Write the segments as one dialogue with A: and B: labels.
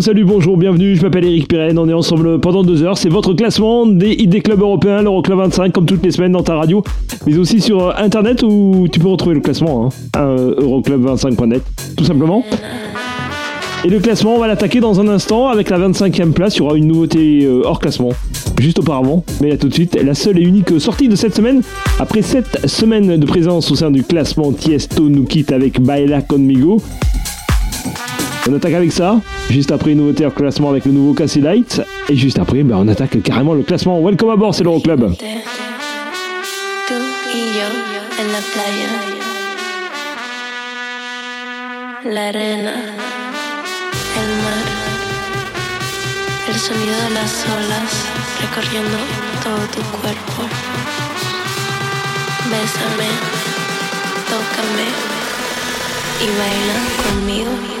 A: Salut, bonjour, bienvenue, je m'appelle Eric Pirenne, on est ensemble pendant deux heures, c'est votre classement des ID clubs européens, l'Euroclub 25, comme toutes les semaines dans ta radio, mais aussi sur euh, internet où tu peux retrouver le classement, hein, euh, euroclub25.net, tout simplement. Et le classement, on va l'attaquer dans un instant. Avec la 25e place, il y aura une nouveauté euh, hors classement, juste auparavant, mais là tout de suite, la seule et unique sortie de cette semaine, après 7 semaines de présence au sein du classement, Tiesto nous quitte avec Baila Conmigo, on attaque avec ça. Juste après, une nouveauté en classement avec le nouveau Cassie Light. Et juste après, ben, on attaque carrément le classement. Welcome à bord, c'est l'Euroclub.
B: Arena, el sonido de las olas y conmigo.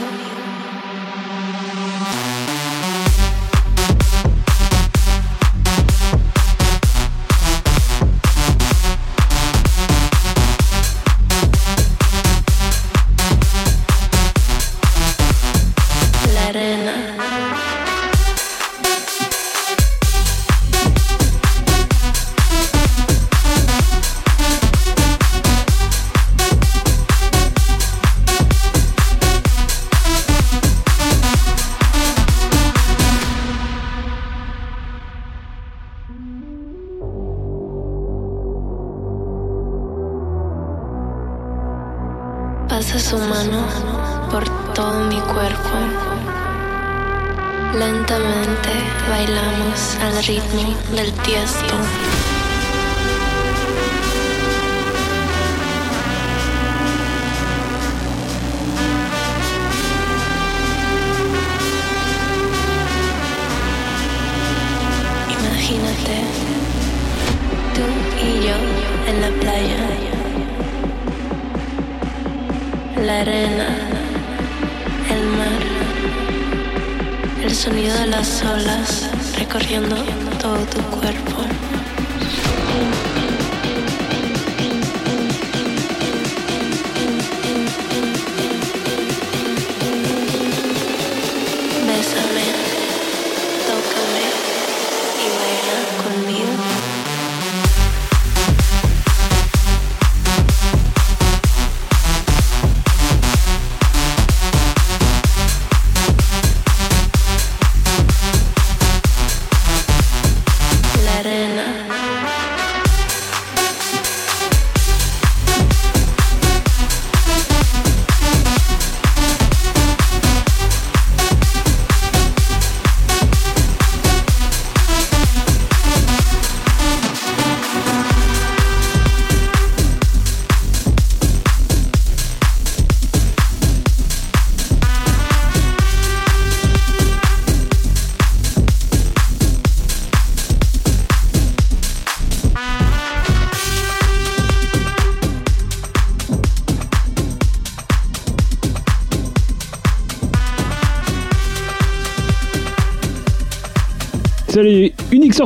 B: Del tiesto. Imagínate, tú y yo en la playa la arena, el mar, el sonido de las olas recorriendo todo tu cuerpo.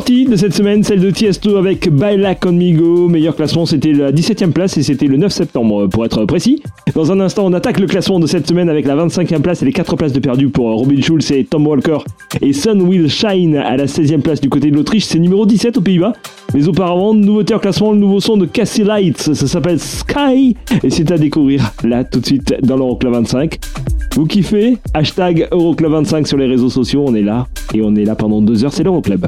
C: de cette semaine, celle de Tiesto avec Baila Conmigo. Meilleur classement, c'était la 17e place et c'était le 9 septembre pour être précis. Dans un instant, on attaque le classement de cette semaine avec la 25e place et les 4 places de perdu pour Robin Schulz et Tom Walker. Et Sun Will Shine à la 16e place du côté de l'Autriche, c'est numéro 17 aux Pays-Bas. Mais auparavant, nouveauté en classement, le nouveau son de Cassie Lights, ça s'appelle Sky et c'est à découvrir là tout de suite dans l'Euroclub 25. Vous kiffez? Hashtag Euroclub25 sur les réseaux sociaux, on est là et on est là pendant deux heures, c'est l'Euroclub.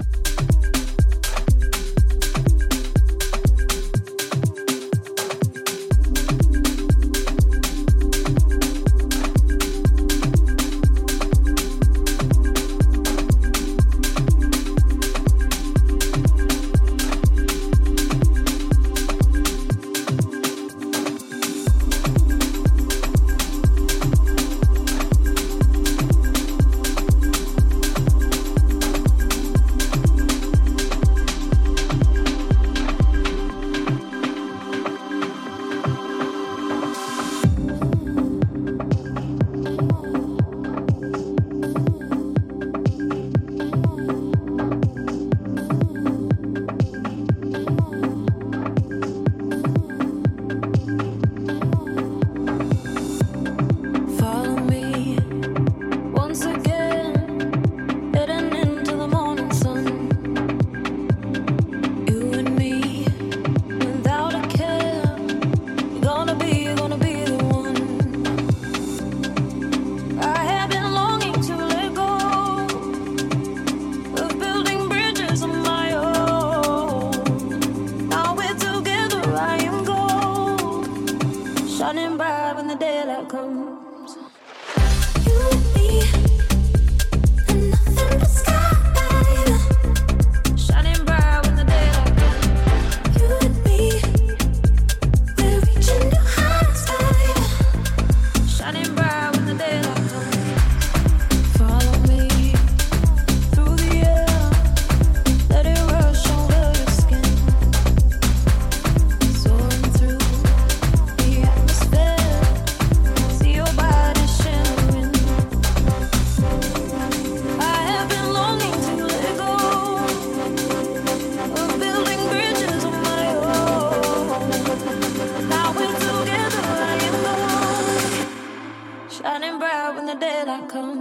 D: come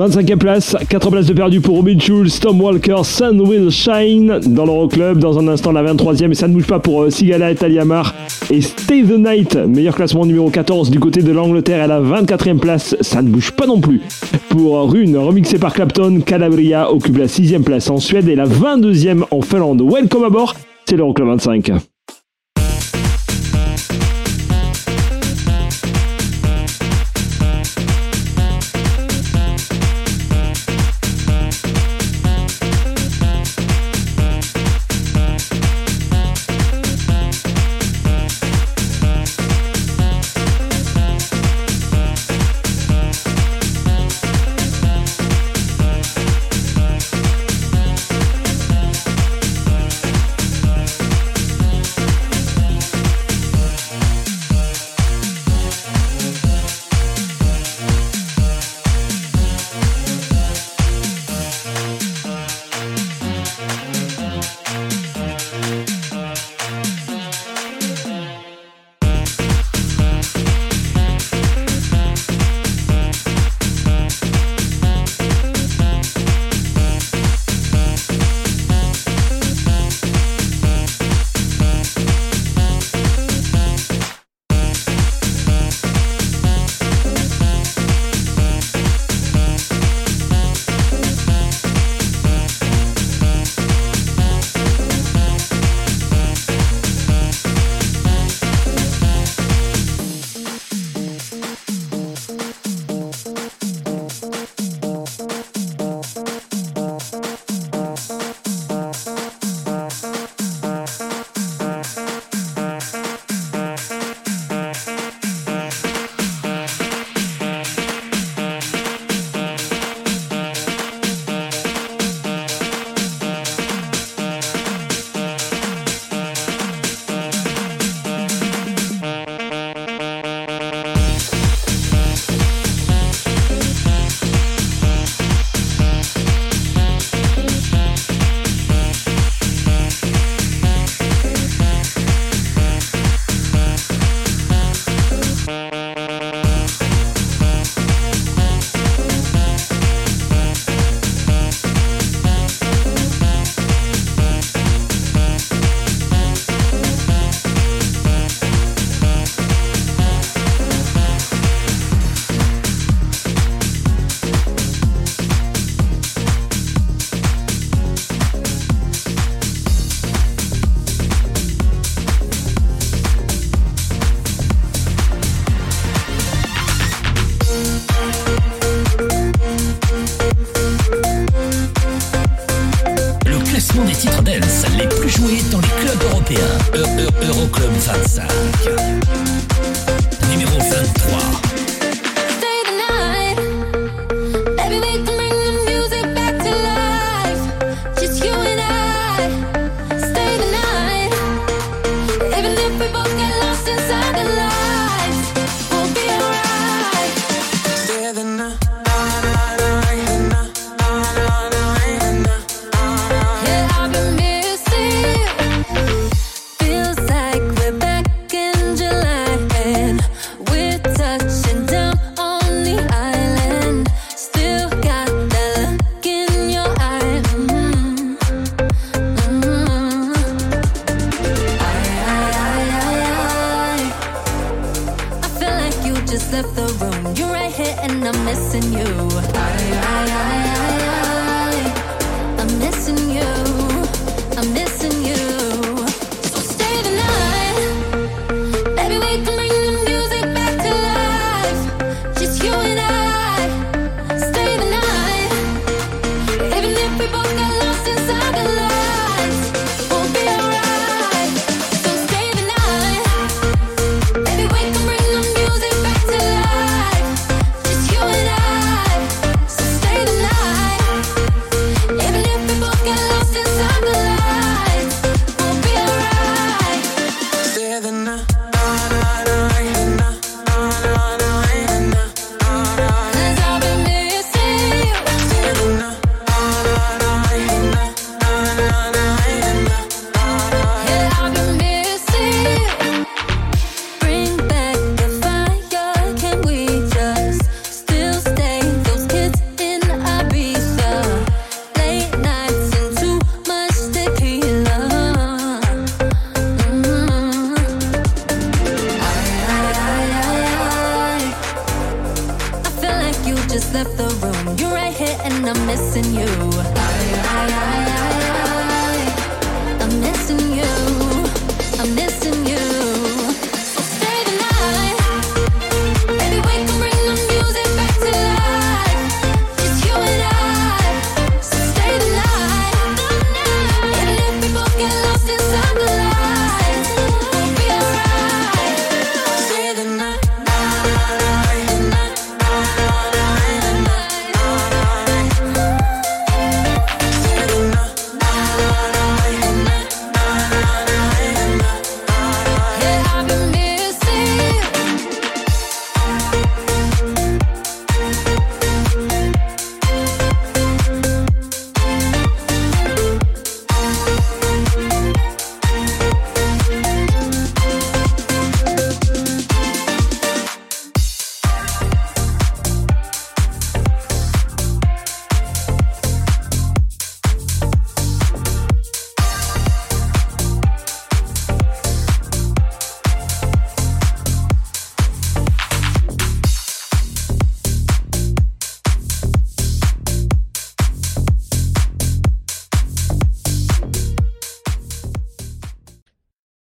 A: 25e place, 4 places de perdu pour Robin Schulz, Tom Walker, Sun Will Shine dans l'Euroclub. Dans un instant, la 23e, et ça ne bouge pas pour euh, Sigala et Taliamar. Et Stay the Night, meilleur classement numéro 14 du côté de l'Angleterre à la 24e place. Ça ne bouge pas non plus. Pour euh, Rune, remixé par Clapton, Calabria occupe la 6e place en Suède et la 22e en Finlande. Welcome aboard, c'est l'Euroclub 25.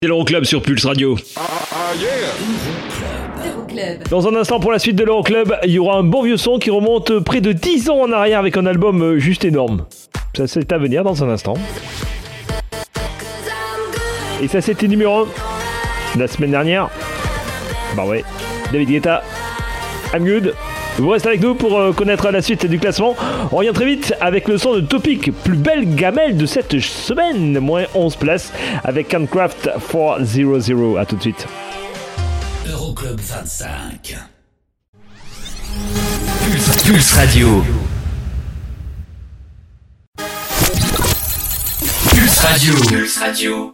A: C'est l'Euroclub sur Pulse Radio. Dans un instant pour la suite de l'Euroclub, il y aura un bon vieux son qui remonte près de 10 ans en arrière avec un album euh, juste énorme. Ça c'est à venir dans un instant. Et ça c'était numéro 1 la semaine dernière. Bah ouais, David Guetta, I'm good. Vous restez avec nous pour euh, connaître la suite du classement. On revient très vite avec le son de Topic, plus belle gamelle de cette semaine, moins 11 places, avec Handcraft 400. A tout de suite.
E: Euroclub 25. Pulse, Pulse Radio. Pulse Radio. Pulse Radio.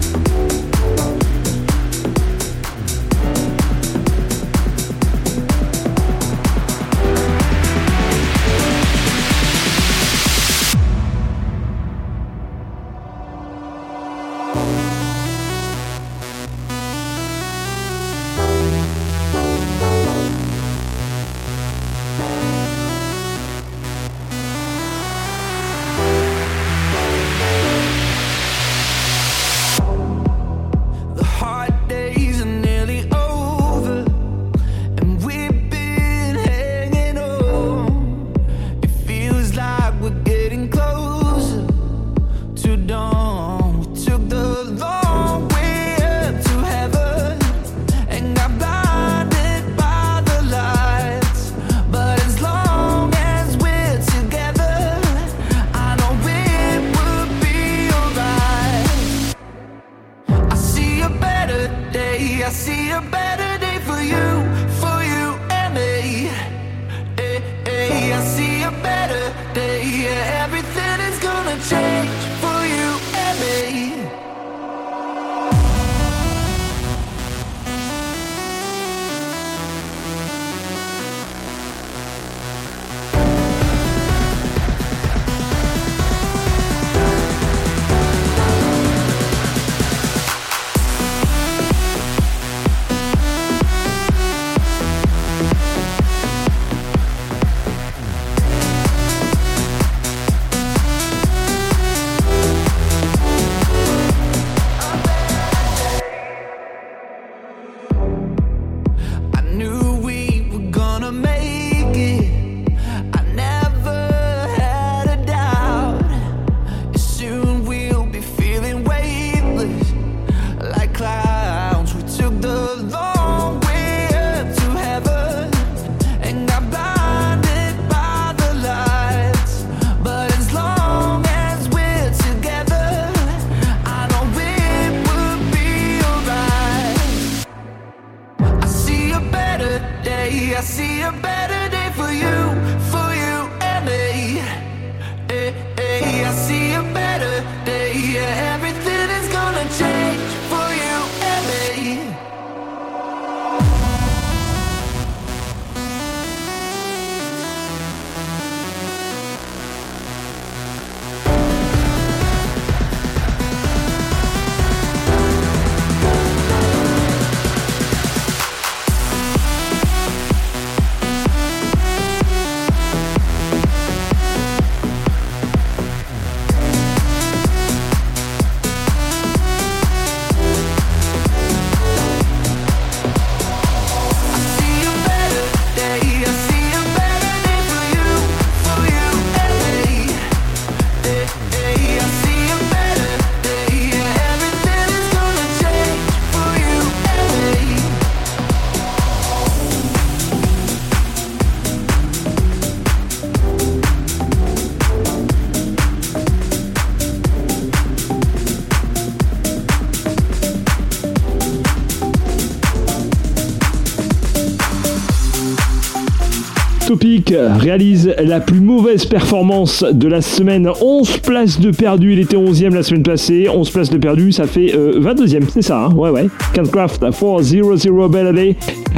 A: Réalise la plus mauvaise performance de la semaine. 11 places de perdu. Il était 11e la semaine passée. 11 places de perdu, ça fait euh, 22e. C'est ça, hein? Ouais, ouais. Cancraft 4-0-0 Bellady.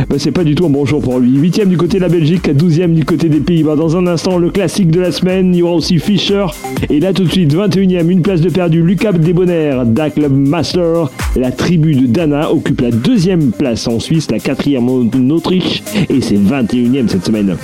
A: Ben, c'est pas du tout un bon jour pour lui. 8e du côté de la Belgique, 12e du côté des Pays-Bas. Dans un instant, le classique de la semaine. Il y aura aussi Fischer. Et là, tout de suite, 21e, une place de perdu. Lucas Debonair, Da Club Master. La tribu de Dana occupe la deuxième place en Suisse, la quatrième en Autriche. Et c'est 21e cette semaine.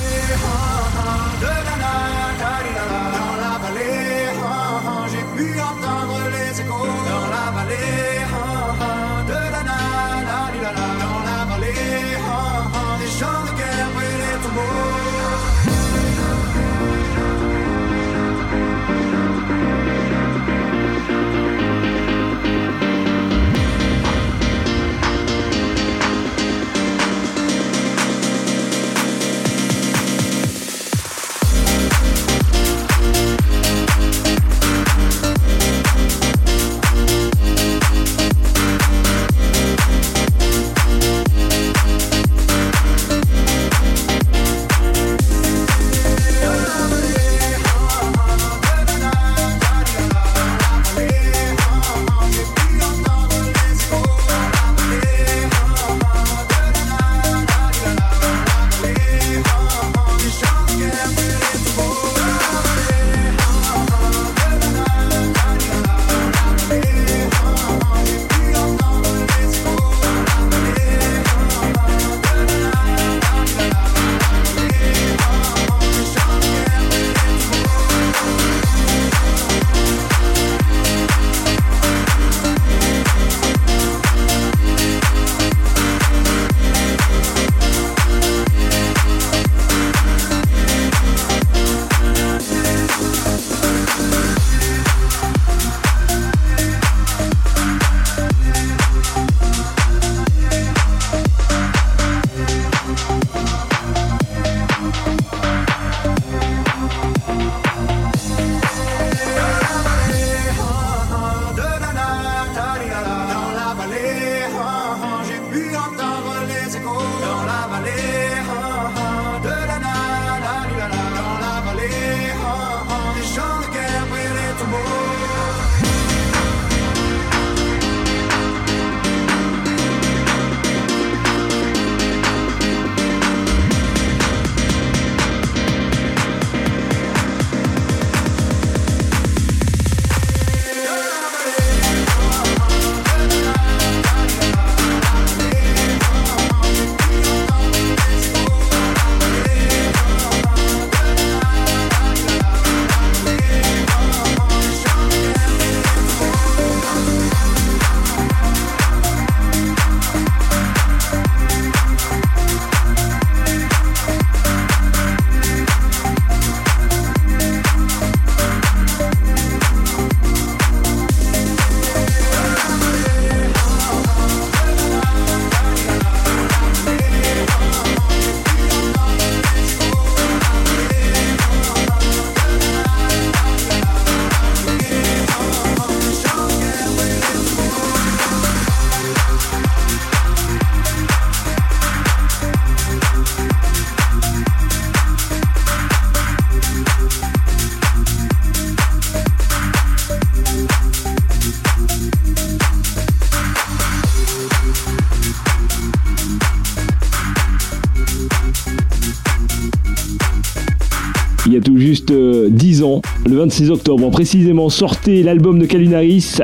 A: 26 octobre précisément sortait l'album de Kalinaris,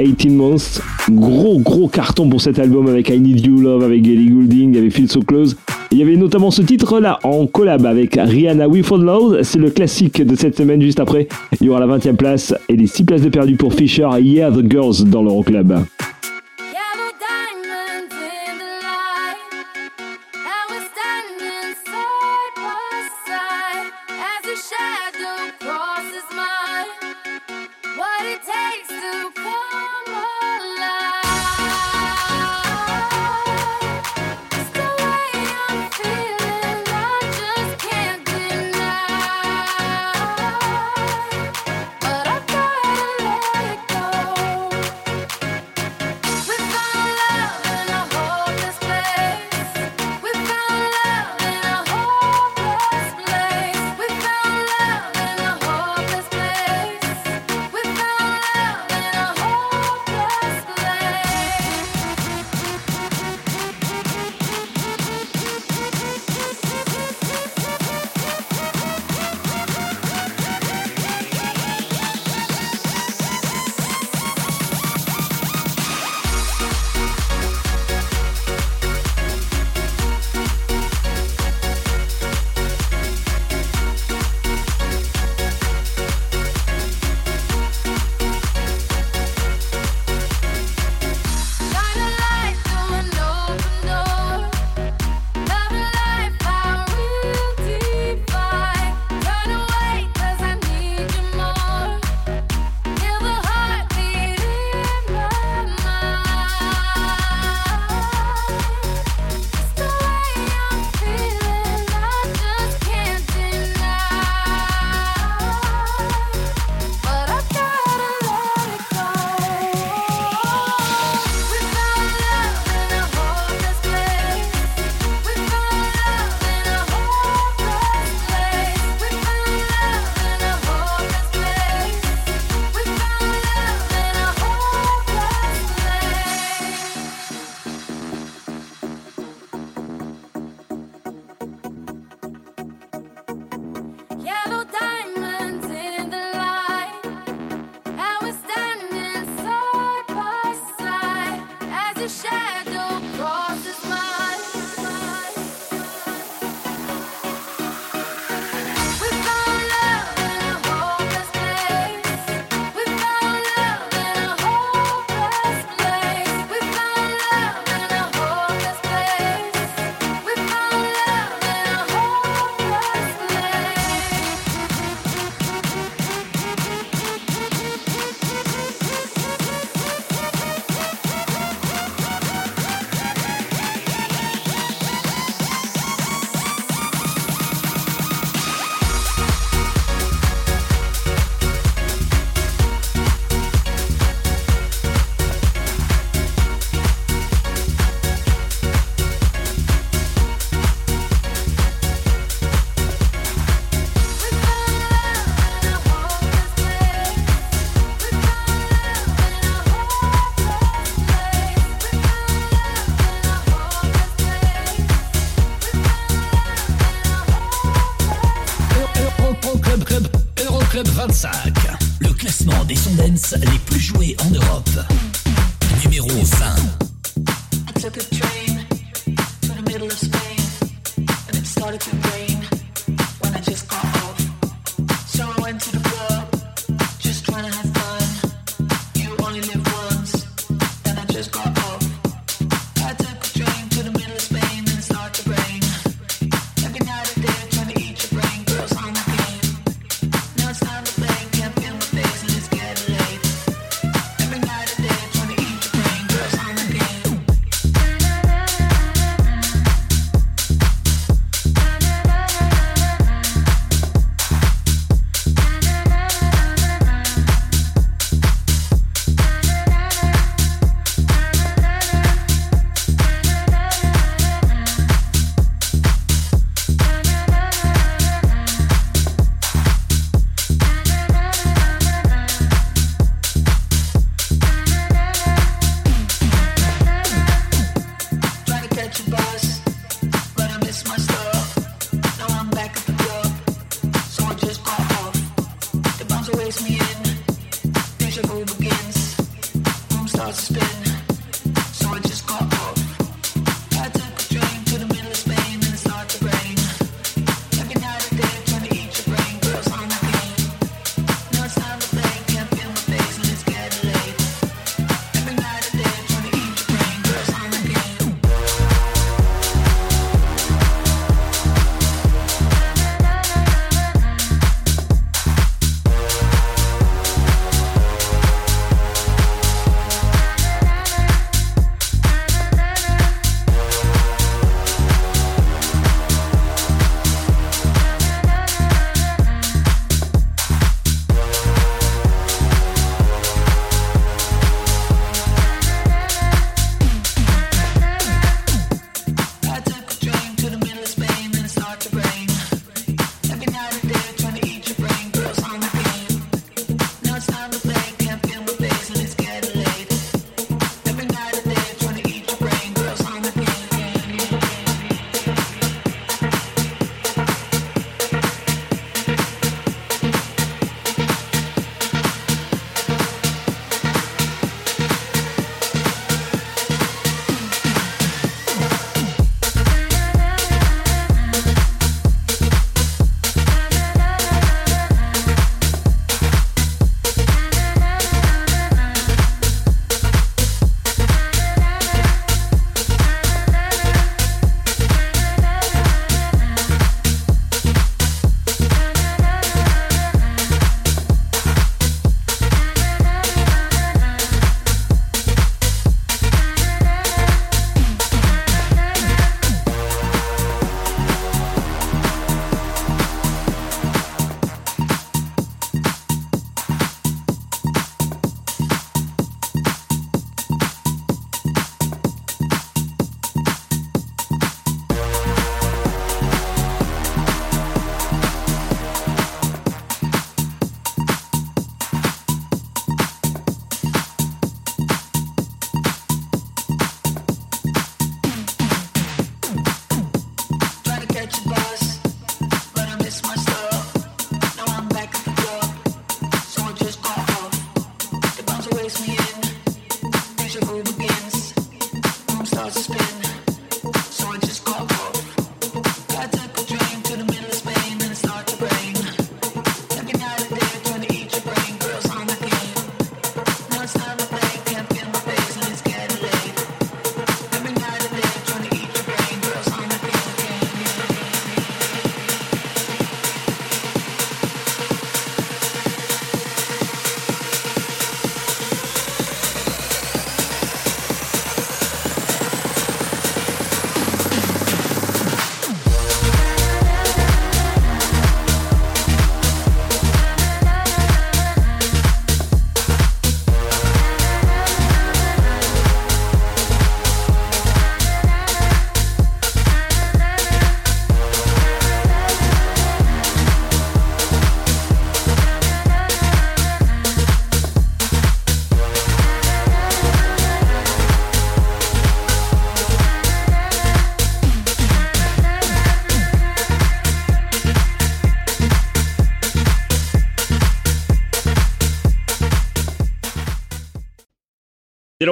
A: 18 Months. Gros gros carton pour cet album avec I Need You Love, avec Ellie Goulding, avec Feel So Close. Il y avait notamment ce titre-là en collab avec Rihanna We Fall Loud. C'est le classique de cette semaine juste après. Il y aura la 20e place et les 6 places de perdu pour Fisher Yeah the Girls dans l'Euroclub.
C: Club.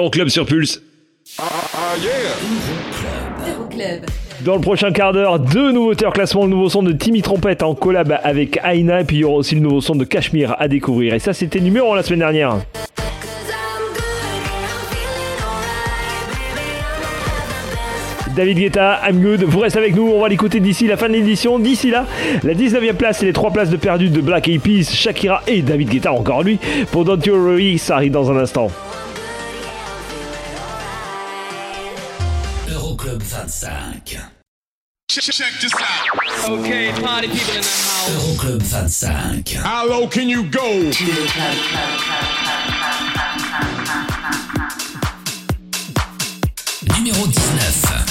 A: L'Euroclub sur Pulse. Dans le prochain quart d'heure, deux nouveautés en classement. Le nouveau son de Timmy Trompette en collab avec Aina. Et puis il y aura aussi le nouveau son de Cachemire à découvrir. Et ça, c'était numéro 1 la semaine dernière. David Guetta, I'm good. Vous restez avec nous, on va l'écouter d'ici la fin de l'édition. D'ici là, la 19e place et les 3 places de perdu de Black Eyed Peas, Shakira et David Guetta, encore lui. Pour Don't You Worry, ça arrive dans un instant.
E: 25.
F: Check, check this out.
G: Okay, party people in the house.
E: Euroclub 25.
F: How low can you go?
E: Numéro 19.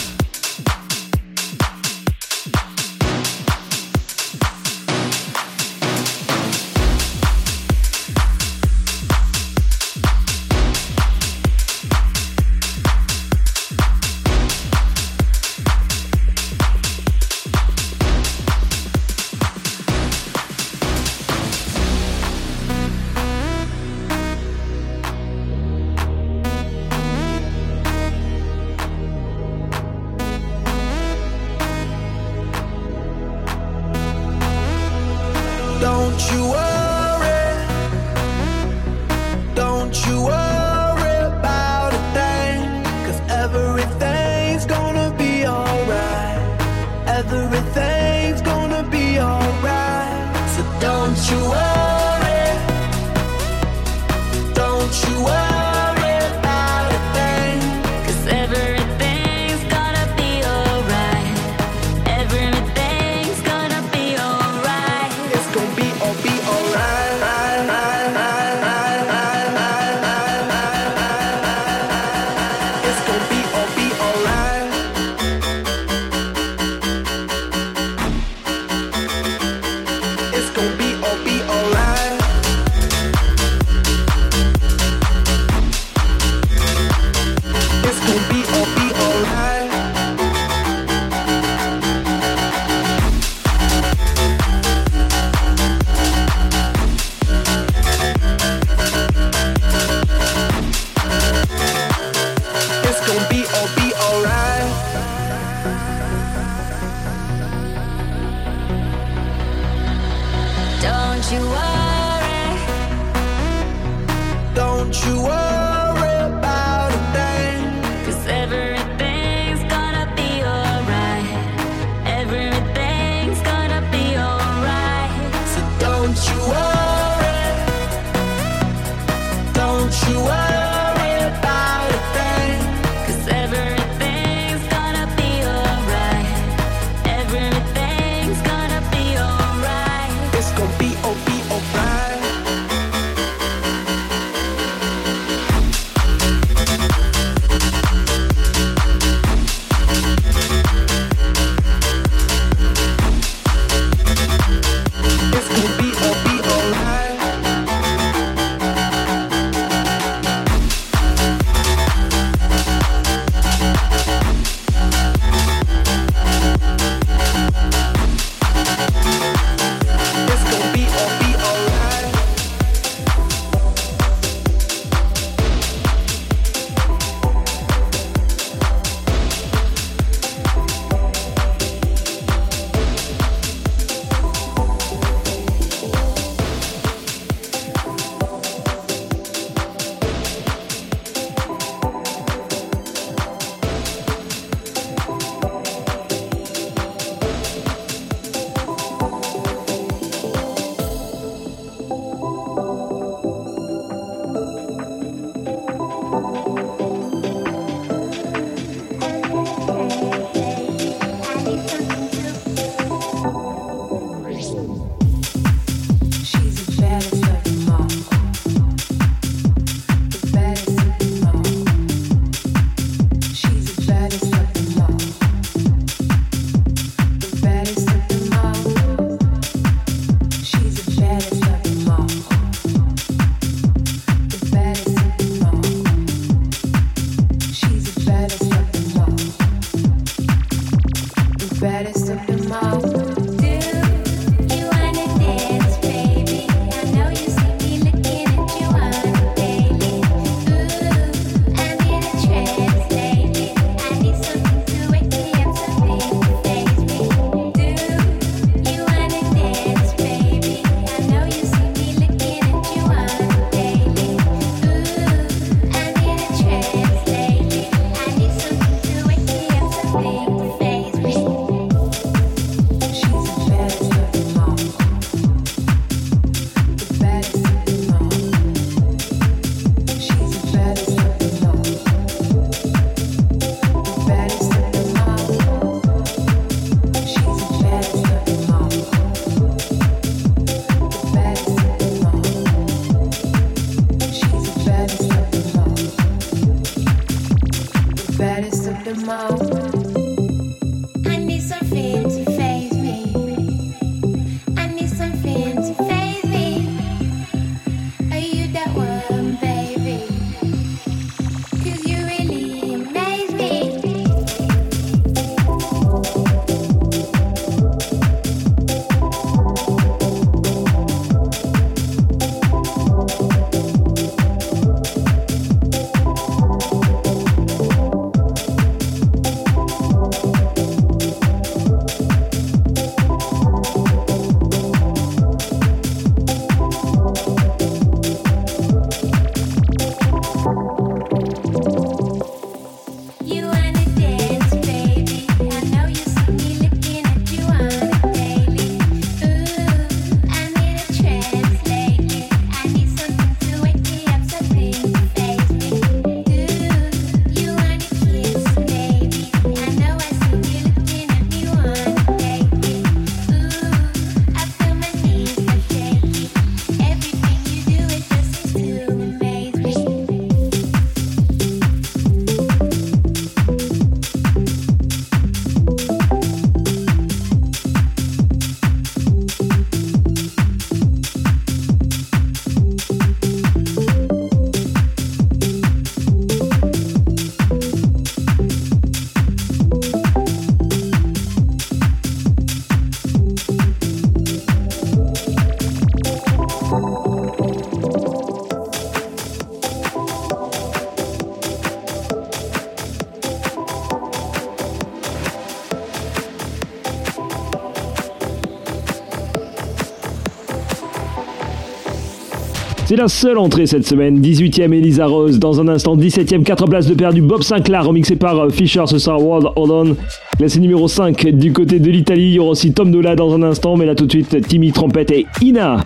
H: C'est la seule entrée cette semaine. 18e Elisa Rose. Dans un instant, 17e, 4 places de perdu. Bob Sinclair, remixé par euh, Fisher. Ce sera World Hold On. Classé numéro 5 du côté de l'Italie. Il y aura aussi Tom Dola dans un instant. Mais là, tout de suite, Timmy Trompette et Ina.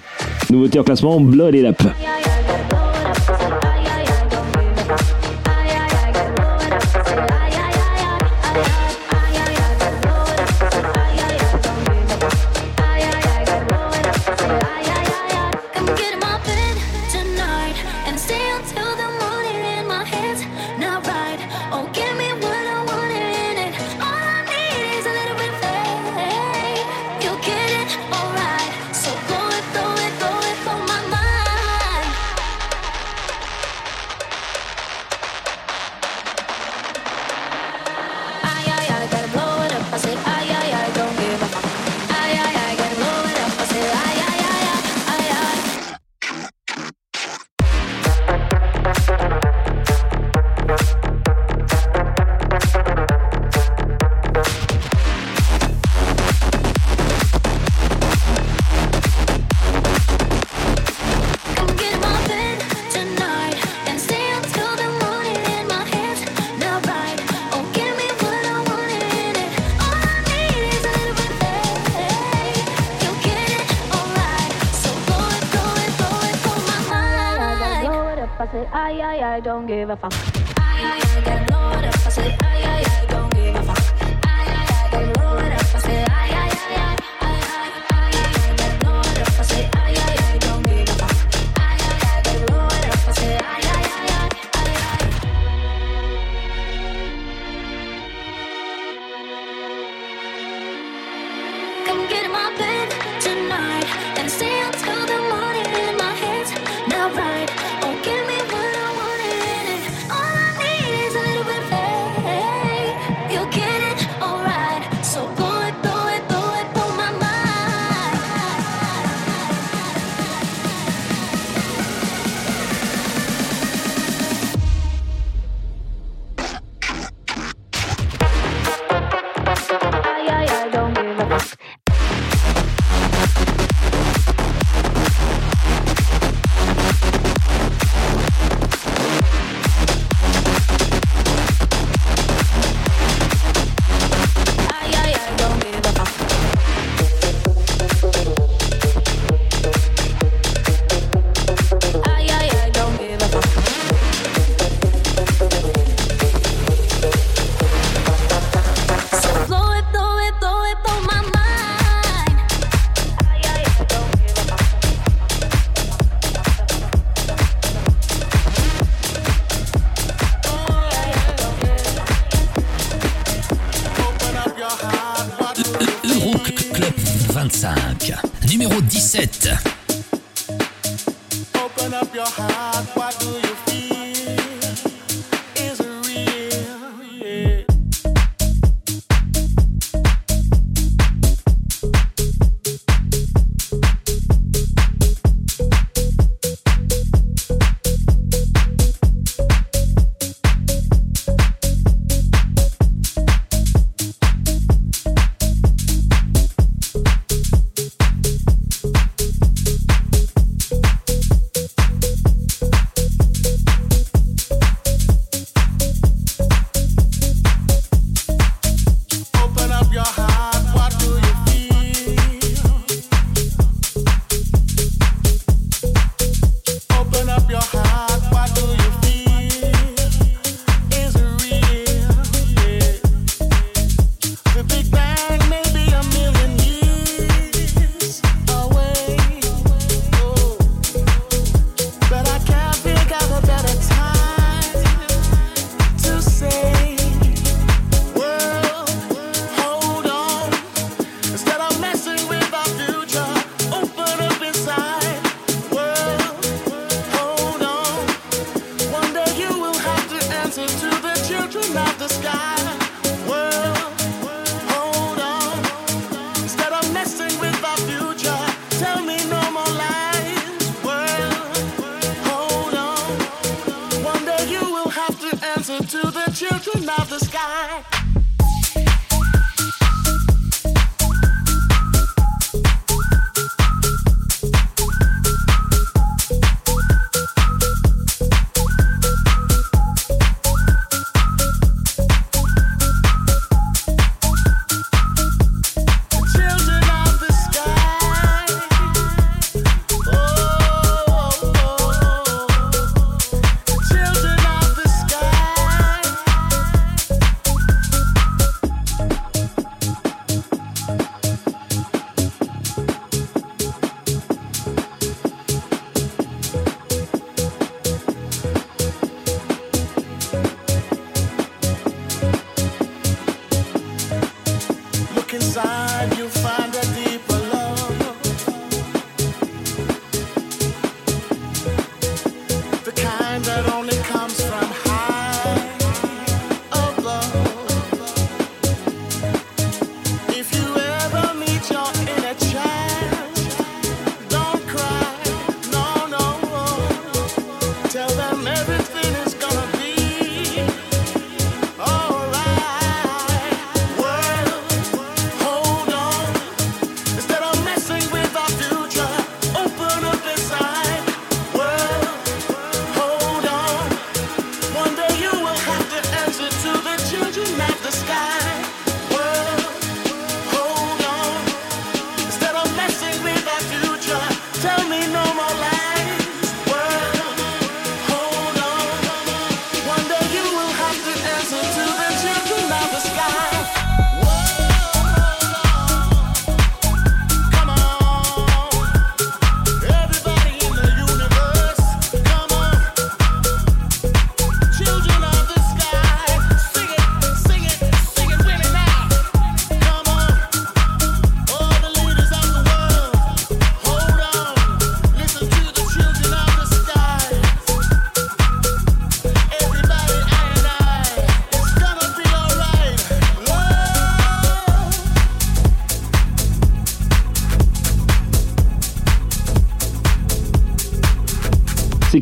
H: Nouveauté en classement, Blood et Up.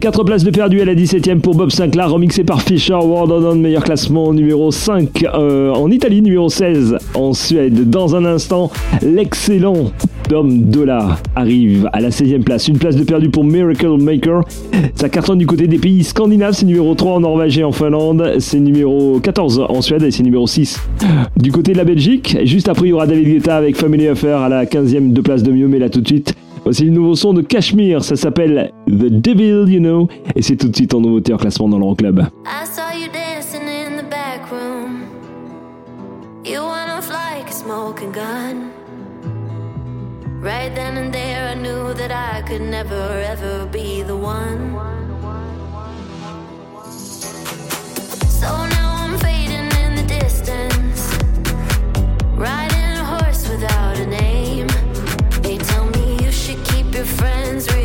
A: 4 places de perdu à la 17ème pour Bob Sinclair, remixé par Fisher, World on meilleur classement numéro 5 euh, en Italie, numéro 16 en Suède. Dans un instant, l'excellent Dom Dollar arrive à la 16e place. Une place de perdu pour Miracle Maker. Ça cartonne du côté des pays scandinaves, c'est numéro 3 en Norvège et en Finlande, c'est numéro 14 en Suède et c'est numéro 6 du côté de la Belgique. Juste après, il y aura David Guetta avec Family Affair à la 15e, deux places de mieux, mais là tout de suite. Voici le nouveau son de Cashmere, ça s'appelle The Devil, you know, et c'est tout de suite en nouveauté en classement dans l'Euroclub.
I: I saw you dancing in the back room. You off like a smoking gun. Right then and there, I knew that I could never ever be the one.
J: friends.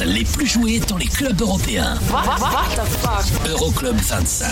J: Les plus joués dans les clubs européens. Euroclub 25.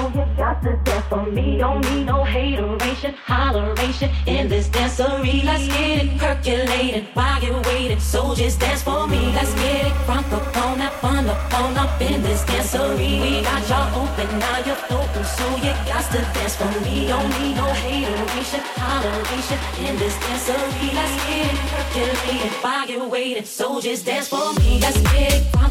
K: For me, don't need no hateration, holleration in this dancery. Let's get it percolating while you're waiting. So just dance for me. Let's get it crunk up on that fun up on up in this dancery. We got y'all open, now you're floating, so you got to dance for me. Don't need no hateration, holleration in this dancery. Let's get it percolating while you're waiting. So just dance for me. Let's get it crunk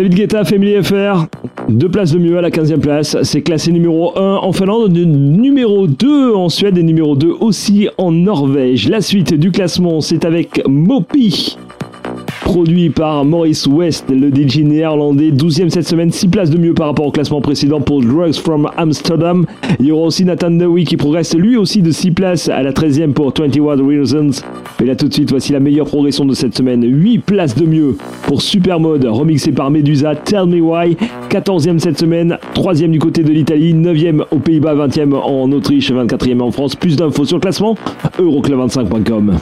A: David Guetta, Family FR, deux places de mieux à la 15e place. C'est classé numéro 1 en Finlande, de- numéro 2 en Suède et numéro 2 aussi en Norvège. La suite du classement, c'est avec Mopi. Produit par Maurice West, le DJ néerlandais, 12e cette semaine, 6 places de mieux par rapport au classement précédent pour Drugs from Amsterdam. Il y aura aussi Nathan Dewey qui progresse lui aussi de 6 places à la 13e pour 21 Reasons. Mais là tout de suite, voici la meilleure progression de cette semaine. 8 places de mieux pour Supermode, remixé par Medusa, Tell Me Why. 14e cette semaine, 3e du côté de l'Italie, 9e aux Pays-Bas, 20e en Autriche, 24e en France. Plus d'infos sur le classement, euroclub25.com.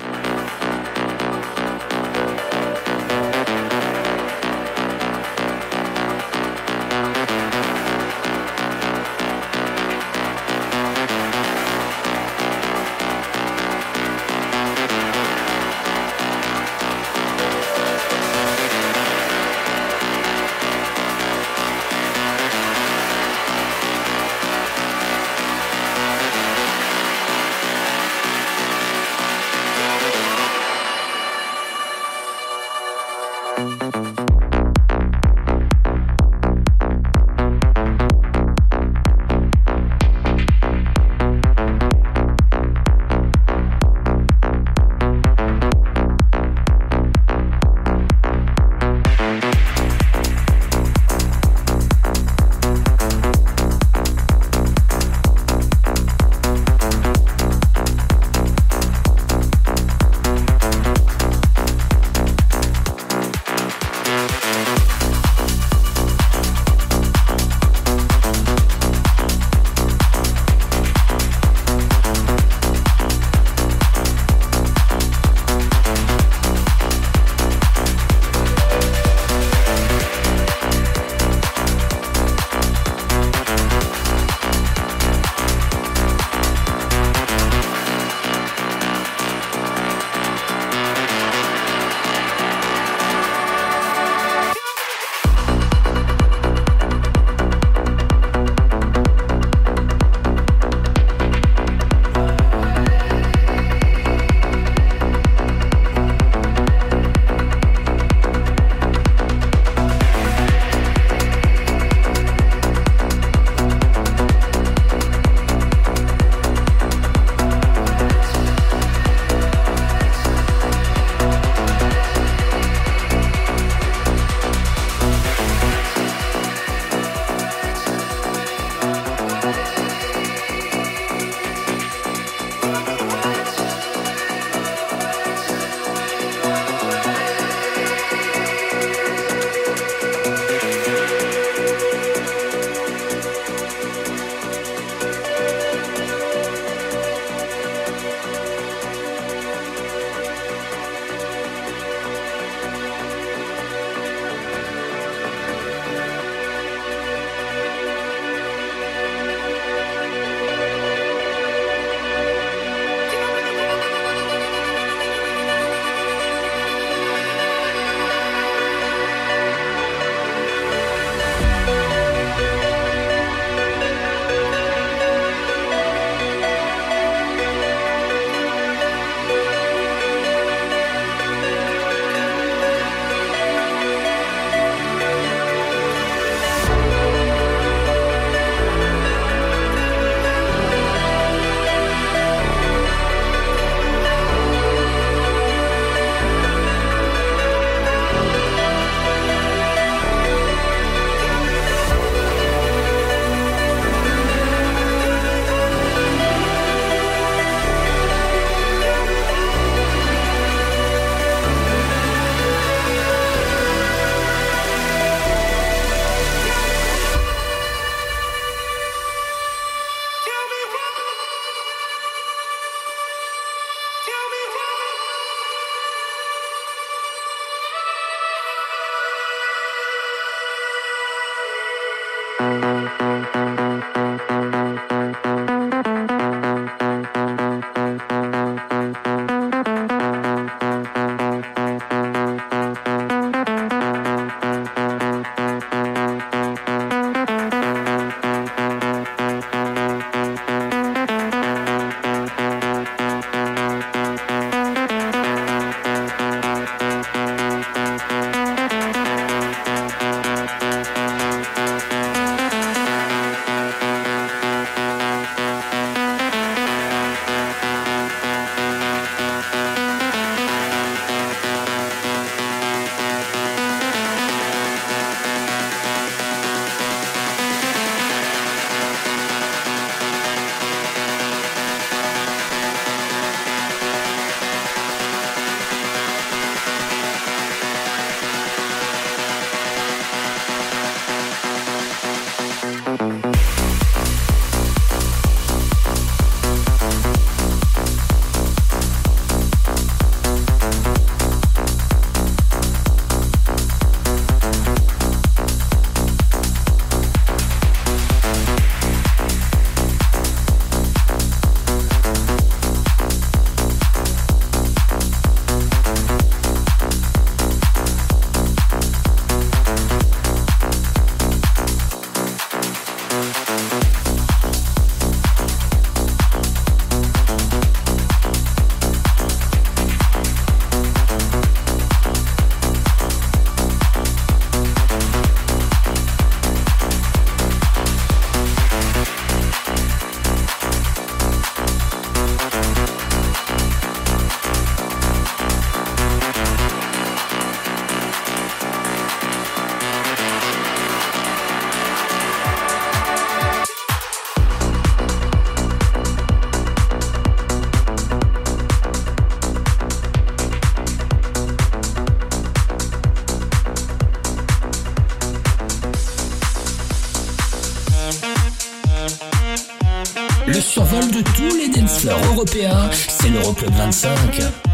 J: club européen, c'est l'Euroclub 25.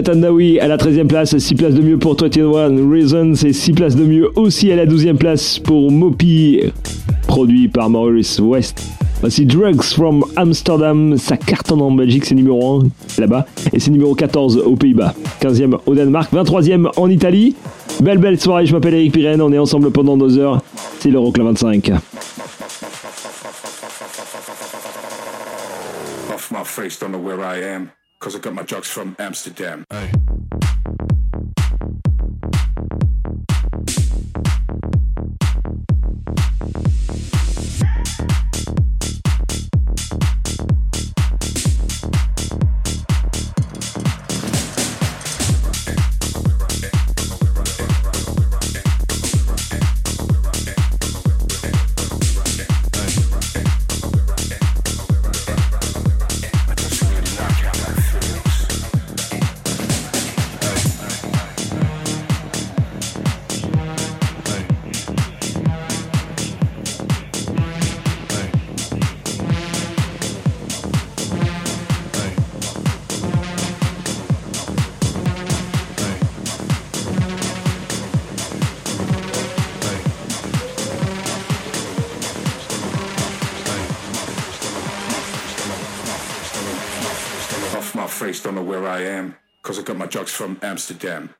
A: Latandawi à la 13e place, 6 places de mieux pour 21 Reasons et 6 places de mieux aussi à la 12e place pour Mopi, produit par Maurice West. Voici Drugs from Amsterdam, ça cartonne en Belgique, c'est numéro 1 là-bas, et c'est numéro 14 aux Pays-Bas, 15e au Danemark, 23e en Italie. Belle belle soirée, je m'appelle Eric Pirenne, on est ensemble pendant 2 heures, c'est l'Euroclub 25.
L: Off my face, don't know where I am. Cause I got my drugs from Amsterdam. Off Cause I got my drugs from Amsterdam.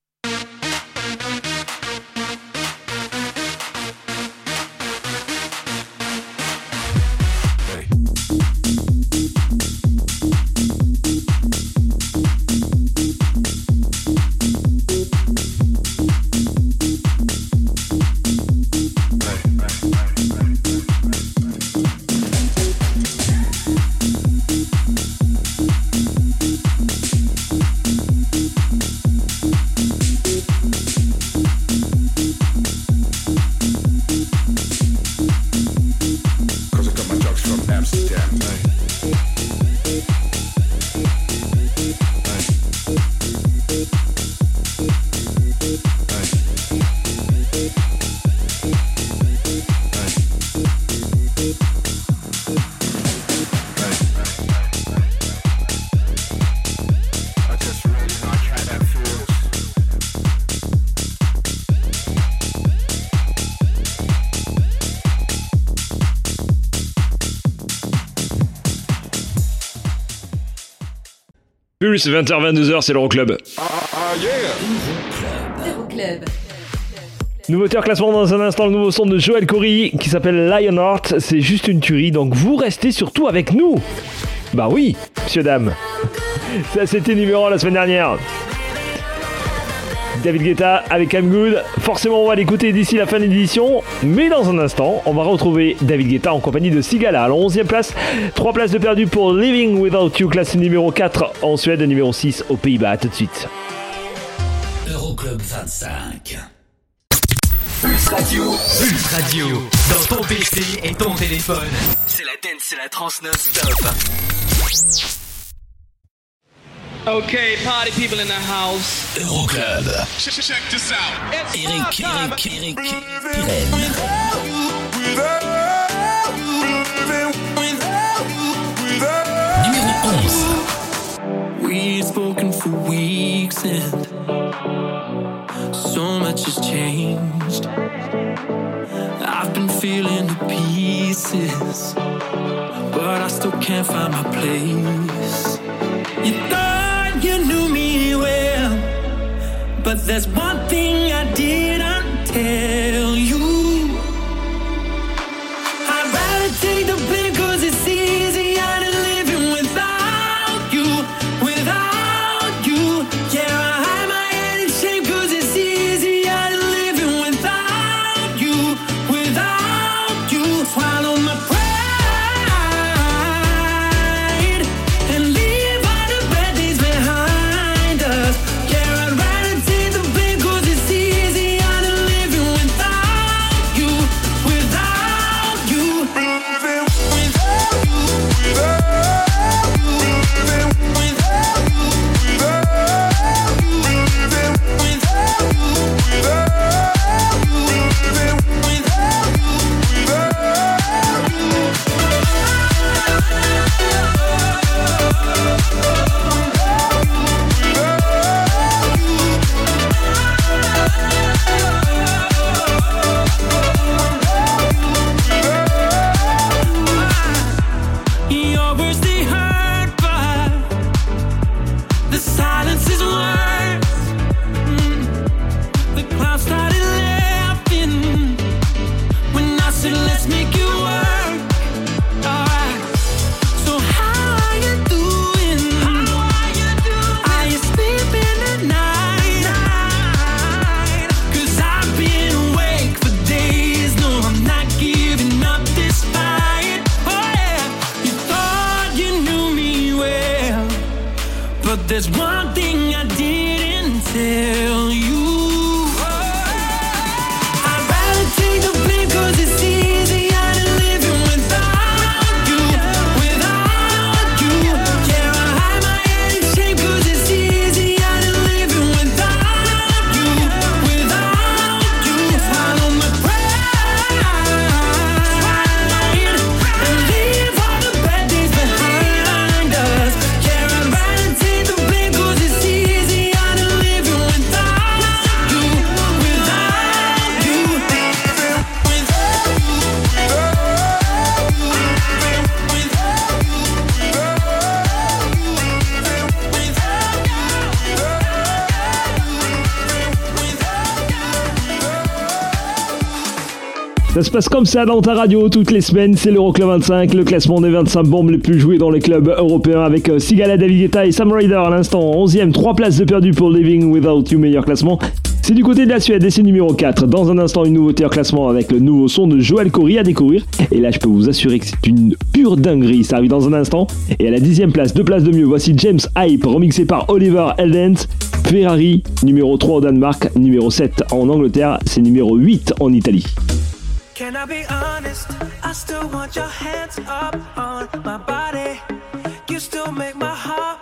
A: Pulse, 20h, 22h, c'est l'Euroclub.
M: Euroclub.
A: Nouveauté en classement dans un instant, le nouveau son de Joel Corey qui s'appelle Lionheart. C'est juste une tuerie, donc vous restez surtout avec nous. Bah oui, monsieur, dame. Ça, c'était numéro 1 la semaine dernière. David Guetta avec I'm Good. Forcément, on va l'écouter d'ici la fin de l'édition. Mais dans un instant, on va retrouver David Guetta en compagnie de Sigala à la 11e place. 3 places de perdu pour Living Without You, classé numéro 4 en Suède, numéro 6 aux Pays-Bas. Tout de suite.
J: Euroclub 25.
M: Pulse Radio. Pulse Radio. Dans ton PC et ton téléphone. C'est la dance, c'est la trans.
G: Okay, party people in the house.
J: Euroclub.
F: Check, check this out.
J: Eric, Eric, Eric, Pirenne. Numéro 11.
N: We've spoken for weeks and so much has changed. I've been feeling the pieces, but I still can't find my place. You thought you knew me well, but there's one thing I didn't tell
A: Ça se passe comme ça dans ta radio toutes les semaines, c'est l'Euroclub 25, le classement des 25 bombes les plus jouées dans les clubs européens avec euh, Sigala, David Guetta et Sam Ryder à l'instant 11ème, 3 places de perdu pour Living Without You, meilleur classement. C'est du côté de la Suède et c'est numéro 4. Dans un instant, une nouveauté en classement avec le nouveau son de Joël Corey à découvrir. Et là, je peux vous assurer que c'est une pure dinguerie. Ça arrive dans un instant. Et à la dixième place, deux places de mieux, voici James Hype, remixé par Oliver Eldens. Ferrari, numéro 3 au Danemark, numéro 7 en Angleterre, c'est numéro 8 en Italie.
O: Can I be honest? I still want your hands up on my body. You still make my heart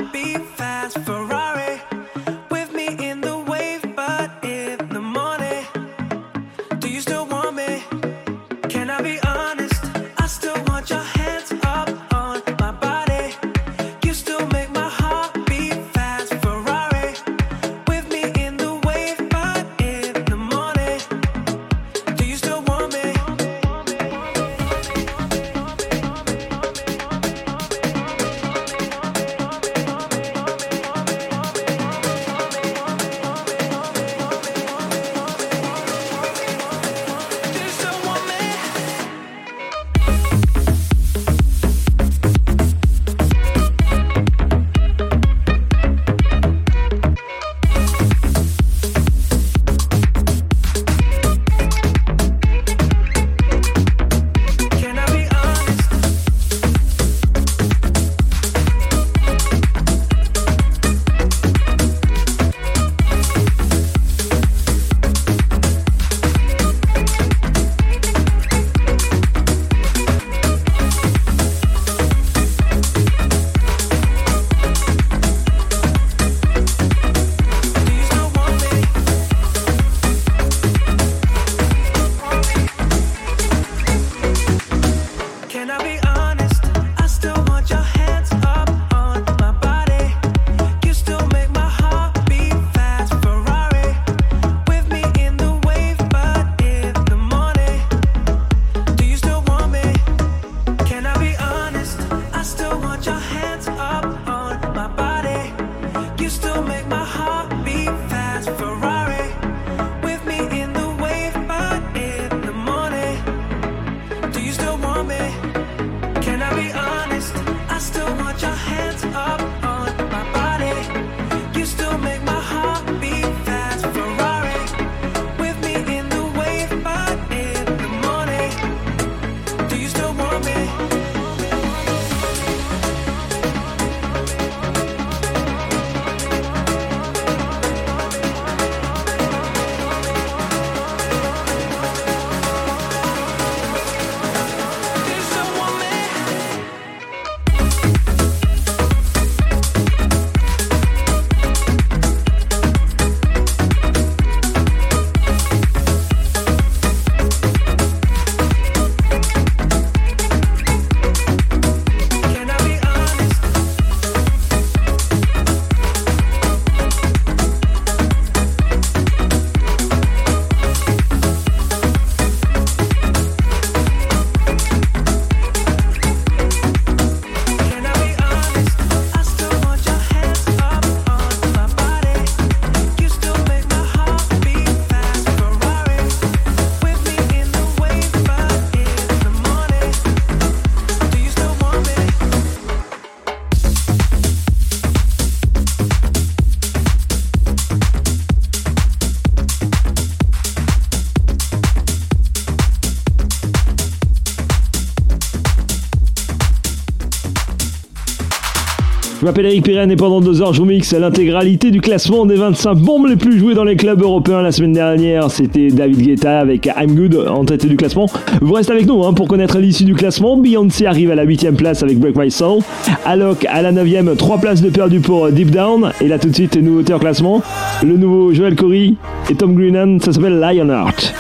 N: Je m'appelle Eric Pirenne et pendant deux heures, je vous mixe l'intégralité du classement des 25 bombes les plus jouées dans les clubs européens la semaine dernière. C'était David Guetta avec I'm Good en tête du classement. Vous restez avec nous hein, pour connaître l'issue du classement. Beyoncé arrive à la 8 place avec Break My Soul. Alok à la 9 3 places de perdu pour Deep Down. Et là tout de suite, nouveauté en classement. Le nouveau Joel Corey et Tom Greenan, ça s'appelle Lionheart.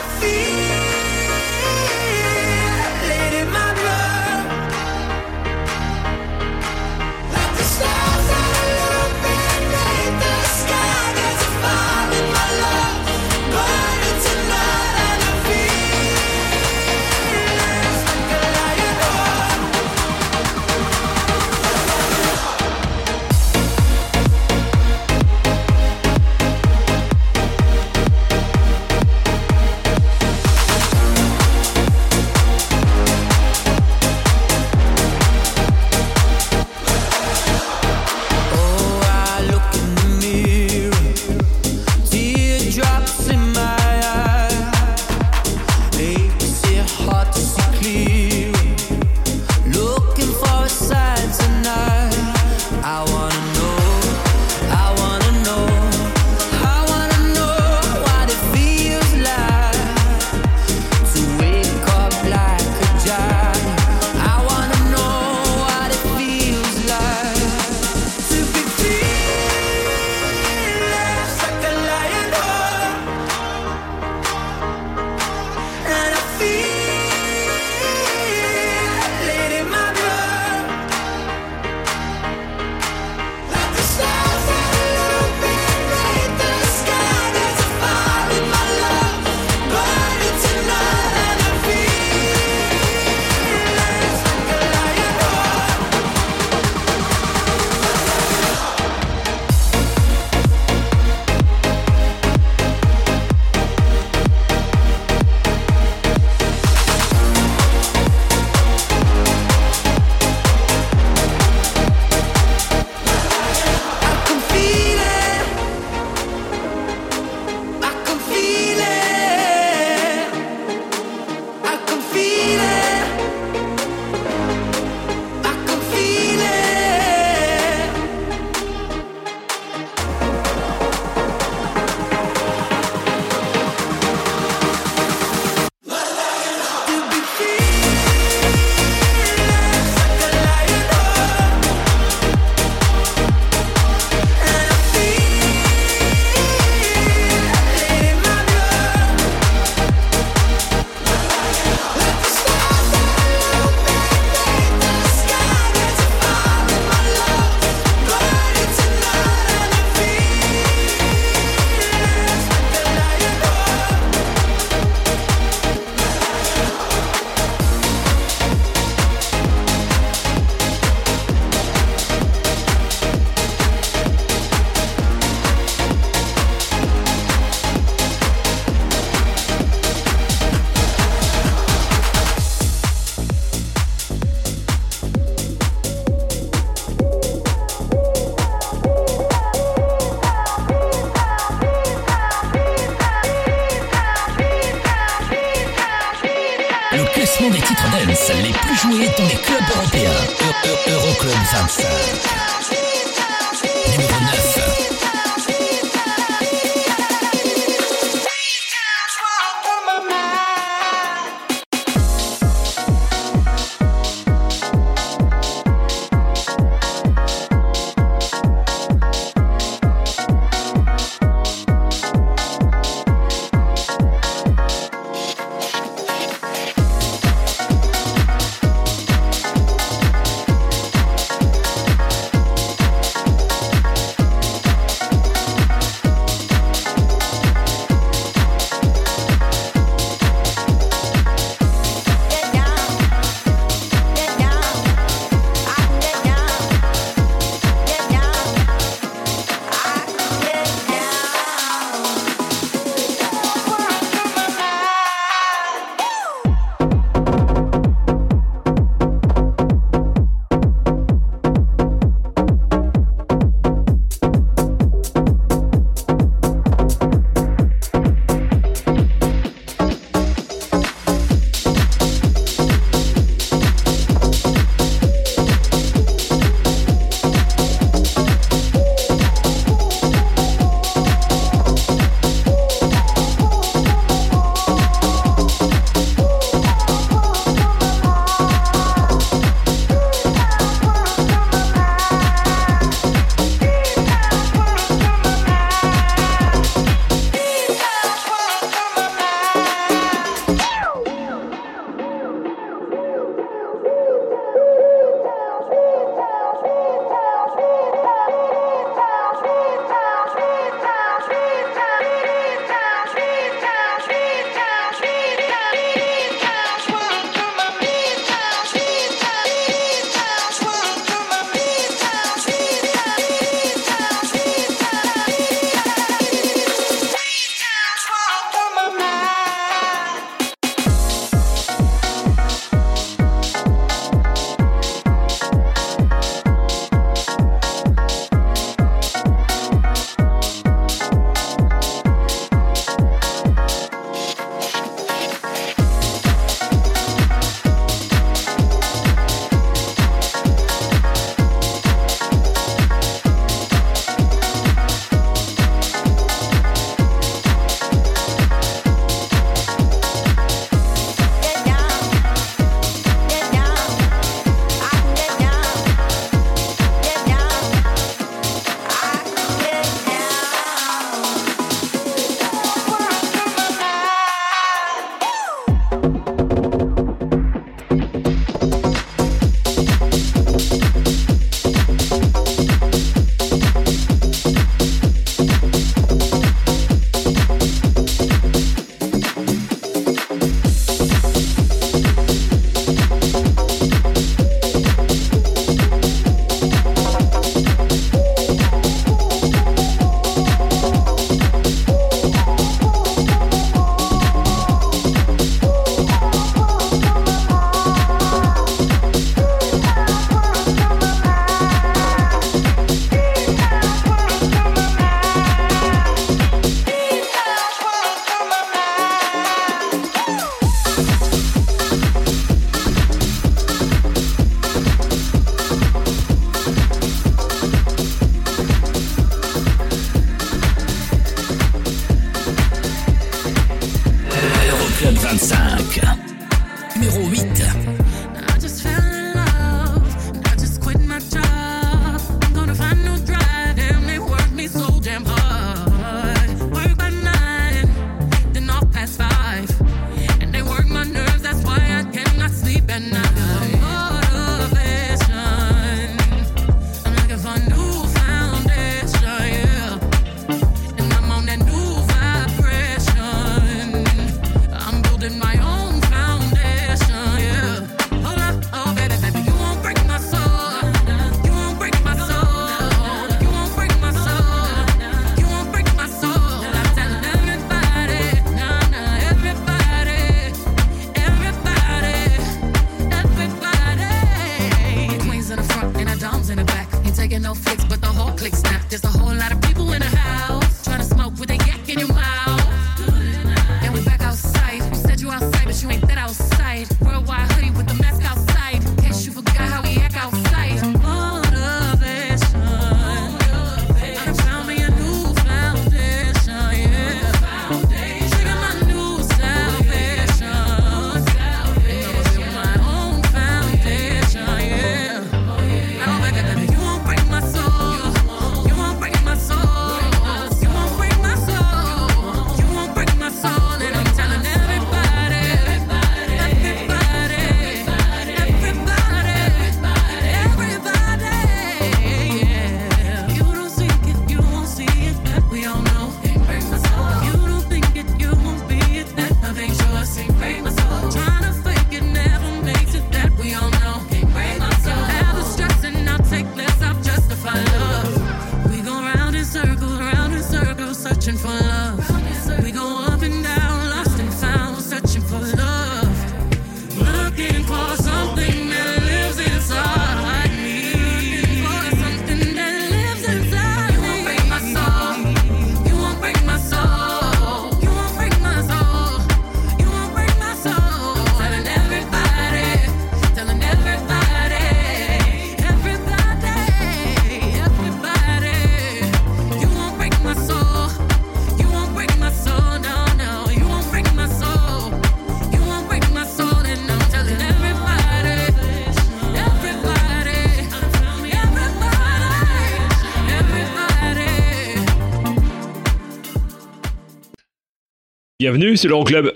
A: Bienvenue, c'est l'Euroclub.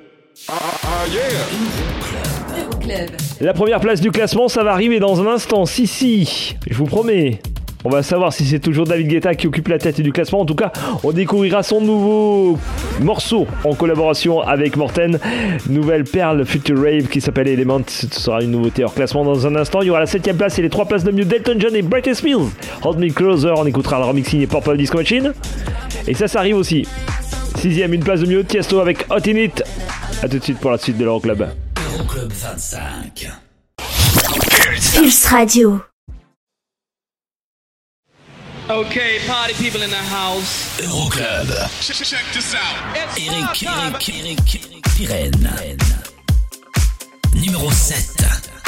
A: La première place du classement, ça va arriver dans un instant. Si, si, je vous promets. On va savoir si c'est toujours David Guetta qui occupe la tête du classement. En tout cas, on découvrira son nouveau morceau en collaboration avec Morten. Nouvelle perle Future Rave qui s'appelle Element. Ce sera une nouveauté hors classement dans un instant. Il y aura la 7 place et les 3 places de mieux Delton John et Brightest Mills. Hold Me Closer, on écoutera le remix signé Purple Disco Machine. Et ça, ça arrive aussi. Sixième, une place de mieux Tiesto avec Hot In It. A tout de suite pour la suite de l'Euroclub.
I: Euroclub 25.
E: Pulse Radio.
G: Okay, party people in the house.
I: Euroclub.
F: Check, check this out.
G: It's
I: Eric. Eric, Eric, Eric Pirenne. Numéro 7.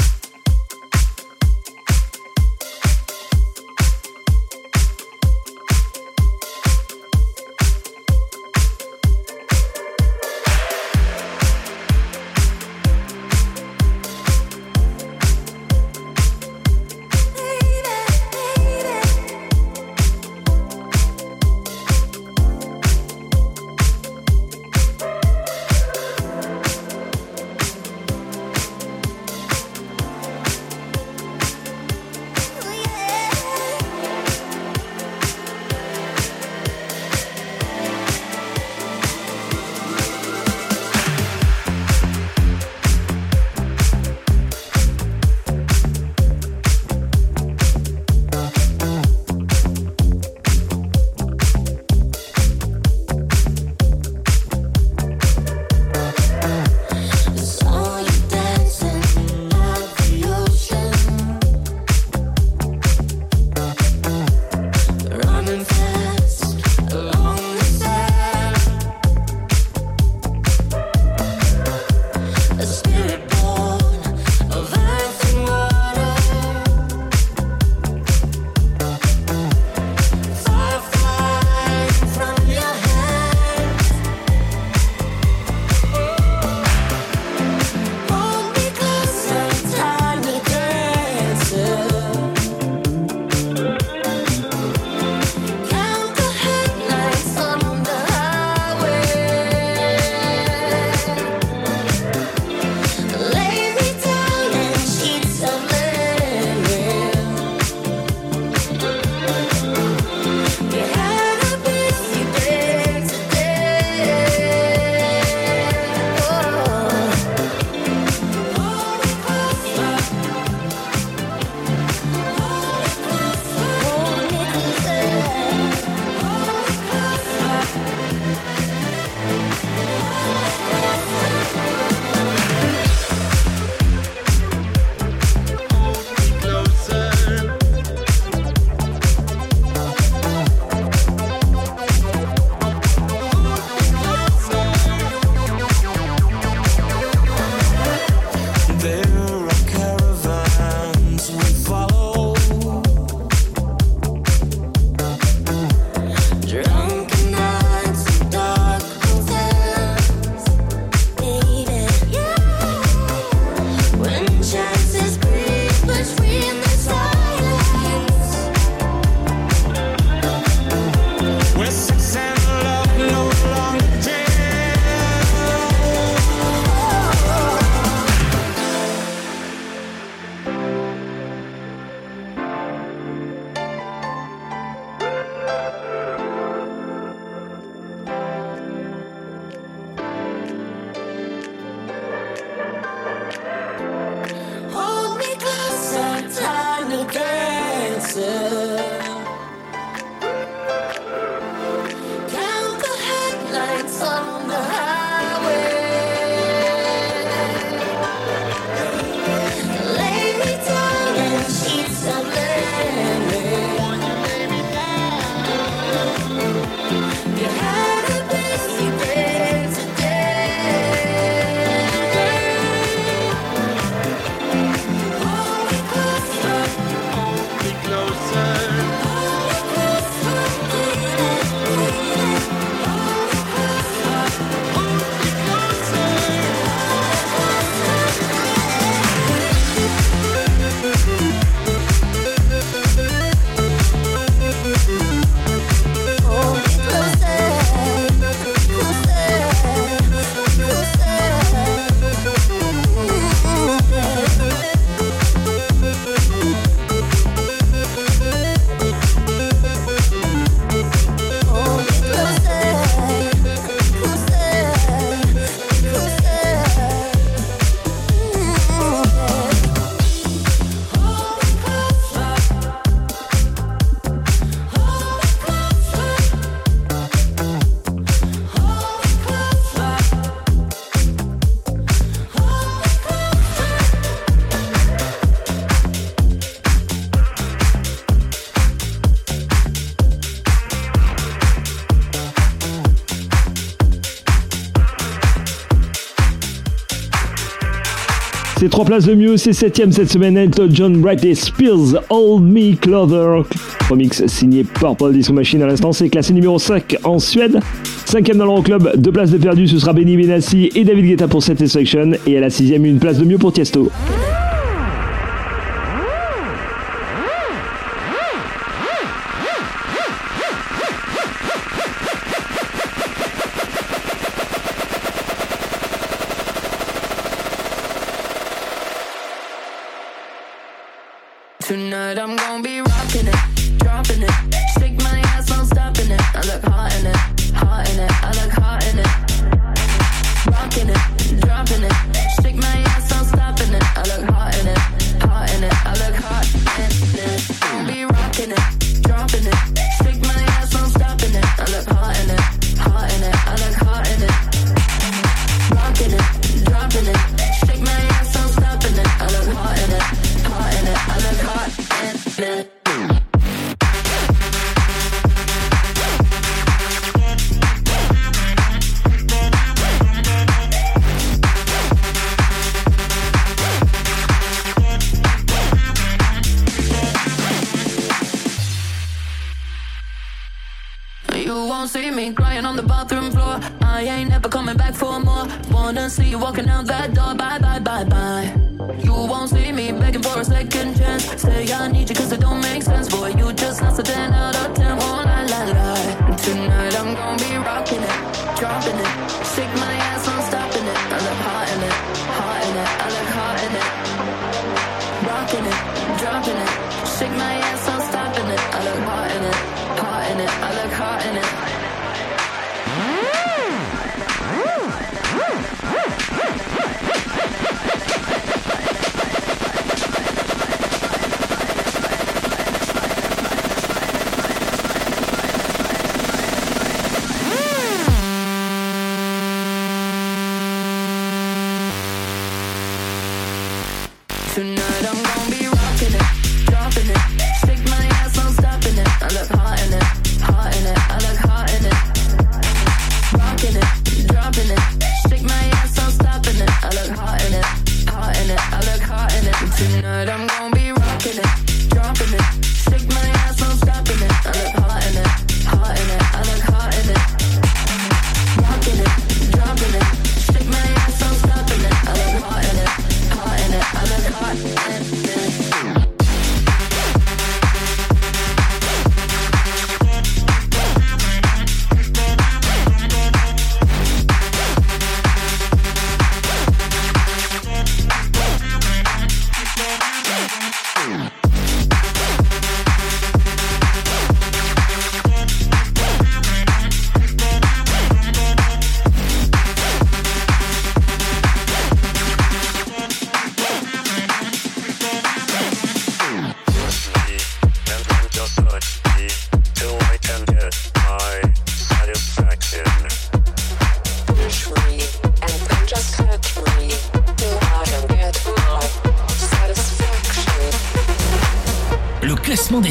I: C'est trois places de mieux, c'est septième cette semaine, Elton John Bright et Spears, Old Me Clover. Remix signé Purple Disco Machine à l'instant, c'est classé numéro 5 en Suède. Cinquième dans l'Euroclub, deux places de perdu, ce sera Benny Benassi et David Guetta pour Satisfaction. Et à la sixième, une place de mieux pour Tiesto.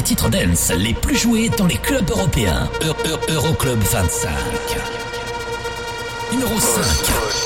E: titres dance les plus joués dans les clubs européens. Euro Euroclub 25. Numéro 5.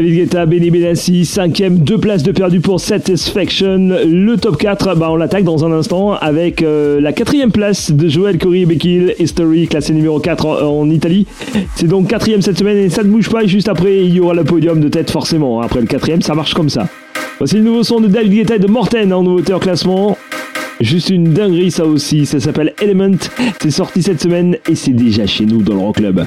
I: David Guetta, Benny Benassi, cinquième, deux places de perdu pour Satisfaction. Le top 4, bah, on l'attaque dans un instant avec euh, la quatrième place de Joël Corey Hill, History, classé numéro 4 en, Italie. C'est donc quatrième cette semaine et ça ne bouge pas. Et juste après, il y aura le podium de tête forcément. Après le quatrième, ça marche comme ça. Voici le nouveau son de David Guetta et de Morten en nouveauté en classement. Juste une dinguerie ça aussi, ça s'appelle Element, c'est sorti cette semaine et c'est déjà chez nous dans le Rock. Club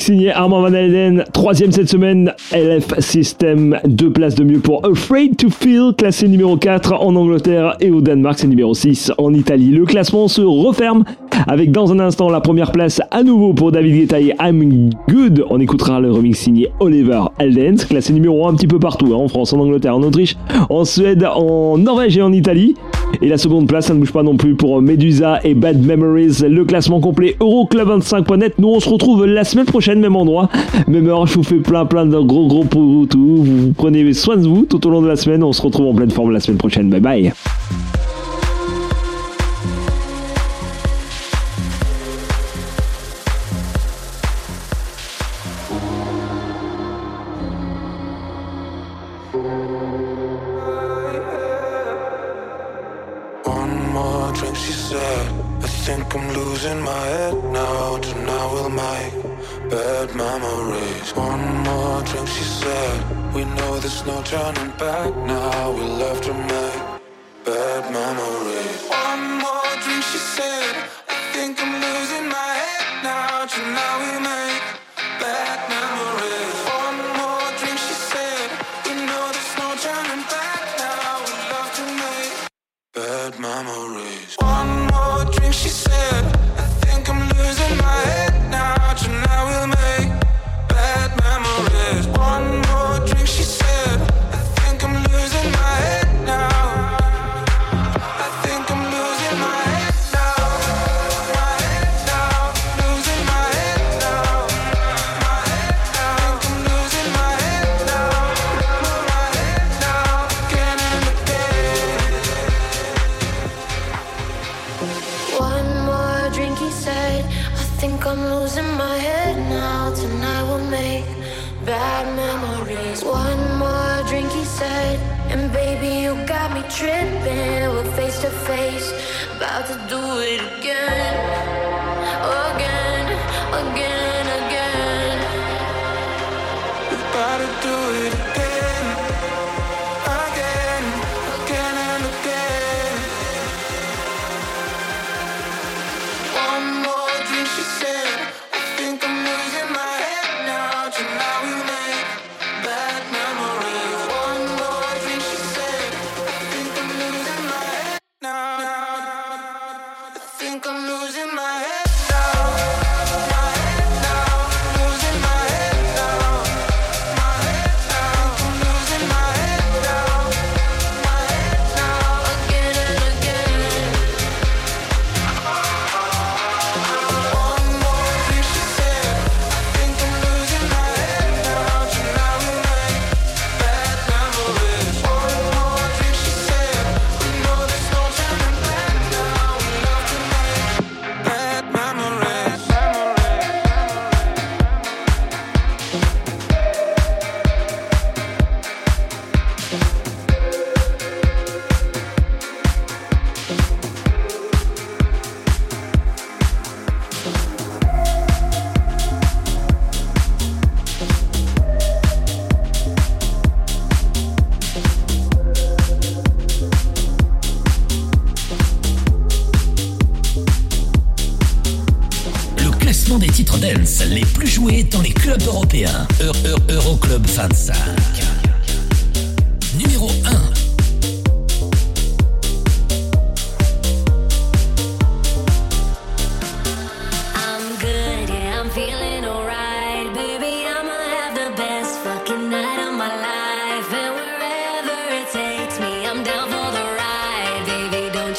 A: Signé Armand Van Helden, troisième cette semaine, LF System, deux places de mieux pour Afraid to Feel, classé numéro 4 en Angleterre et au Danemark, c'est numéro 6 en Italie. Le classement se referme avec dans un instant la première place à nouveau pour David Guetta et I'm Good. On écoutera le remix signé Oliver Heldens, classé numéro 1 un petit peu partout, hein, en France, en Angleterre, en Autriche, en Suède, en Norvège et en Italie. Et la seconde place, ça ne bouge pas non plus pour Medusa et Bad Memories. Le classement complet Euroclub25.net. Nous, on se retrouve la semaine prochaine, même endroit, même heure. Je vous fais plein, plein de gros, gros pour tout. Vous prenez soin de vous tout au long de la semaine. On se retrouve en pleine forme la semaine prochaine. Bye bye.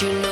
K: you
D: know